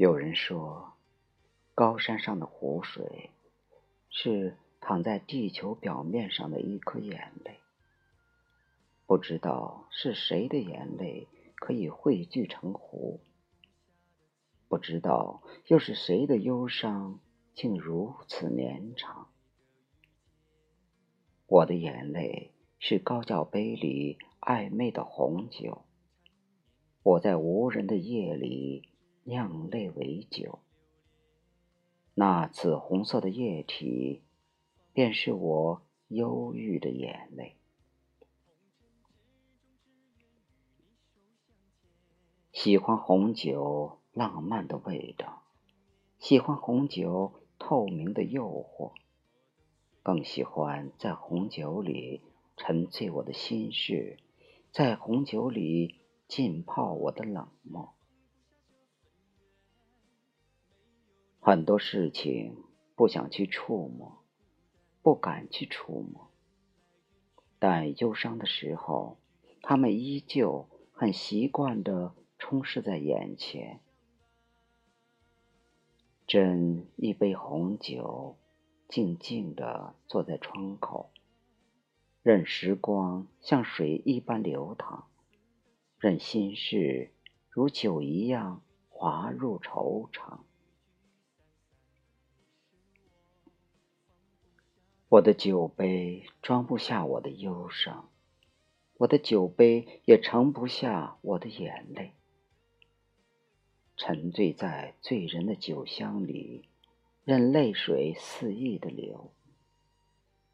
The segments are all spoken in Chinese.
有人说，高山上的湖水是躺在地球表面上的一颗眼泪。不知道是谁的眼泪可以汇聚成湖，不知道又是谁的忧伤竟如此绵长。我的眼泪是高脚杯里暧昧的红酒，我在无人的夜里。酿泪为酒，那紫红色的液体，便是我忧郁的眼泪。喜欢红酒浪漫的味道，喜欢红酒透明的诱惑，更喜欢在红酒里沉醉我的心事，在红酒里浸泡我的冷漠。很多事情不想去触摸，不敢去触摸，但忧伤的时候，他们依旧很习惯的充斥在眼前。斟一杯红酒，静静地坐在窗口，任时光像水一般流淌，任心事如酒一样滑入愁肠。我的酒杯装不下我的忧伤，我的酒杯也盛不下我的眼泪。沉醉在醉人的酒香里，任泪水肆意的流。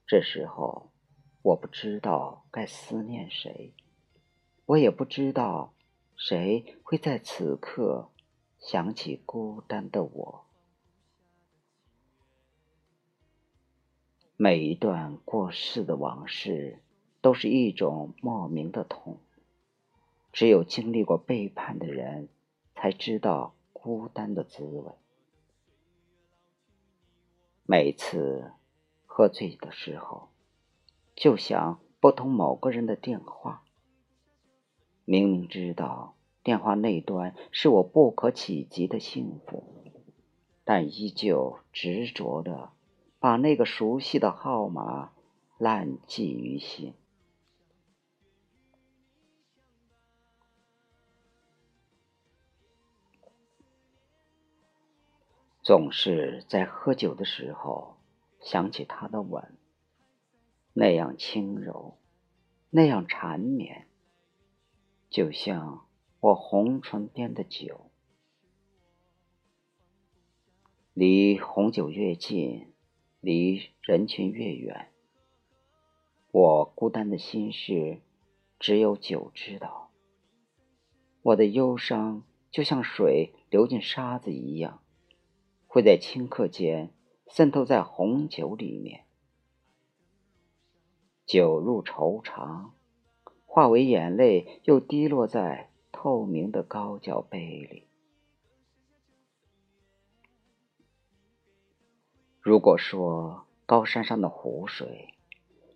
这时候，我不知道该思念谁，我也不知道谁会在此刻想起孤单的我。每一段过世的往事，都是一种莫名的痛。只有经历过背叛的人，才知道孤单的滋味。每次喝醉的时候，就想拨通某个人的电话。明明知道电话那端是我不可企及的幸福，但依旧执着的。把那个熟悉的号码烂记于心，总是在喝酒的时候想起他的吻，那样轻柔，那样缠绵，就像我红唇边的酒。离红酒越近。离人群越远，我孤单的心事，只有酒知道。我的忧伤就像水流进沙子一样，会在顷刻间渗透在红酒里面。酒入愁肠，化为眼泪，又滴落在透明的高脚杯里。如果说高山上的湖水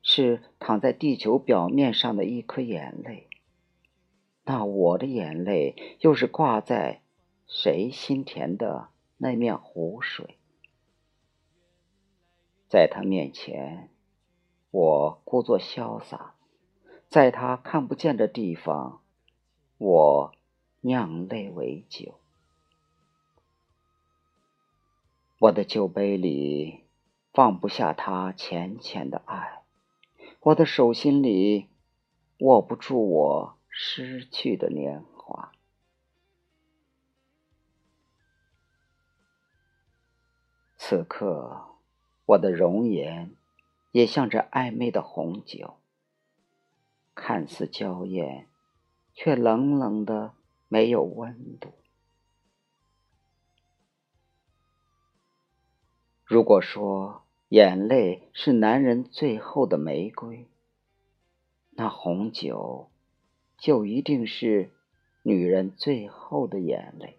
是躺在地球表面上的一颗眼泪，那我的眼泪又是挂在谁心田的那面湖水？在他面前，我故作潇洒；在他看不见的地方，我酿泪为酒。我的酒杯里放不下他浅浅的爱，我的手心里握不住我失去的年华。此刻，我的容颜也像这暧昧的红酒，看似娇艳，却冷冷的，没有温度。如果说眼泪是男人最后的玫瑰，那红酒就一定是女人最后的眼泪。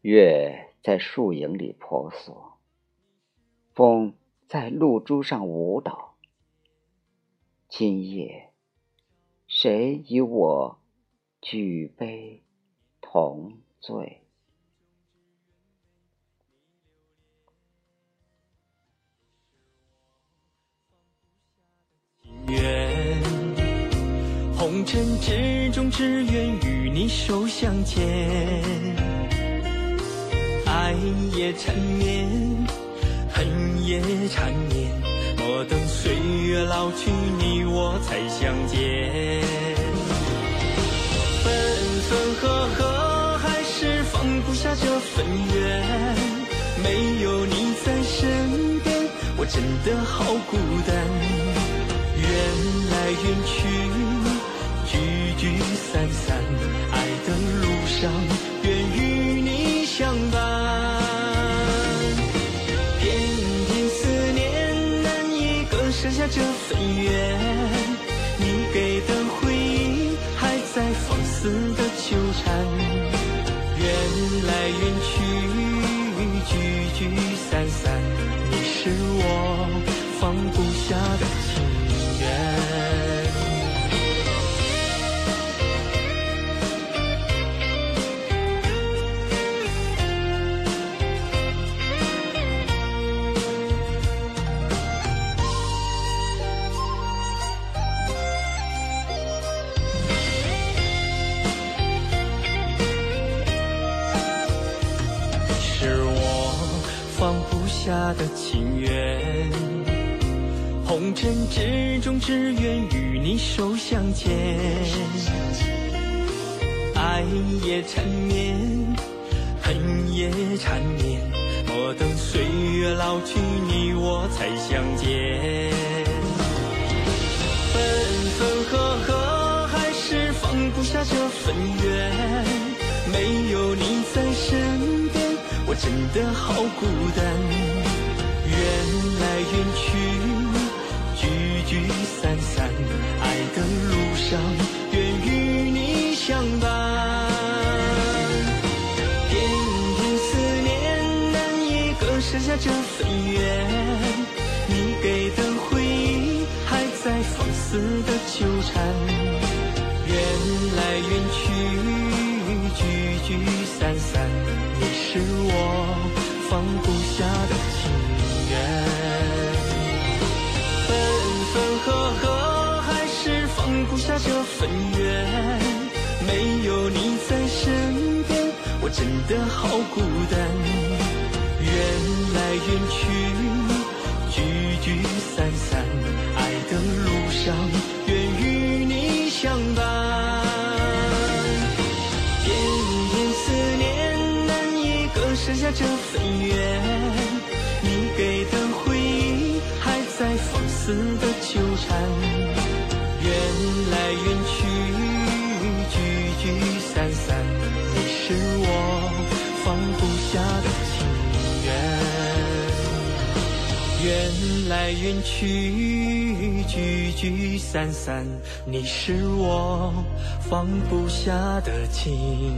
月在树影里婆娑，风在露珠上舞蹈。今夜，谁与我举杯同醉。红尘之中，只愿与你手相牵，爱也缠绵，恨也缠绵，莫等岁月老去，你我才相见。分分合合，还是放不下这份缘，没有你在身边，我真的好孤单。缘来缘去，上愿与你相伴。偏偏思念难以割舍下这份缘，你给的回忆还在放肆的纠缠。缘来缘去，聚聚散散，你是我放不下的的情缘。红尘之中，只愿与你手相牵，爱也缠绵，恨也缠绵，莫等岁月老去，你我才相见。分分合合，还是放不下这份缘，没有你在身边，我真的好孤单。来缘去。聚聚散散，爱的路上愿与你相伴。点点思念难以割舍下这份缘，你给的回忆还在放肆的纠缠。缘来缘去，聚聚散散，你是我放不下真的好孤单。缘来缘去，聚聚散散，爱的路上愿与你相伴。偏偏思念难以割舍下这份缘，你给的回忆还在放肆的。纠缠，缘。来缘去，聚聚散散，你是我放不下的情。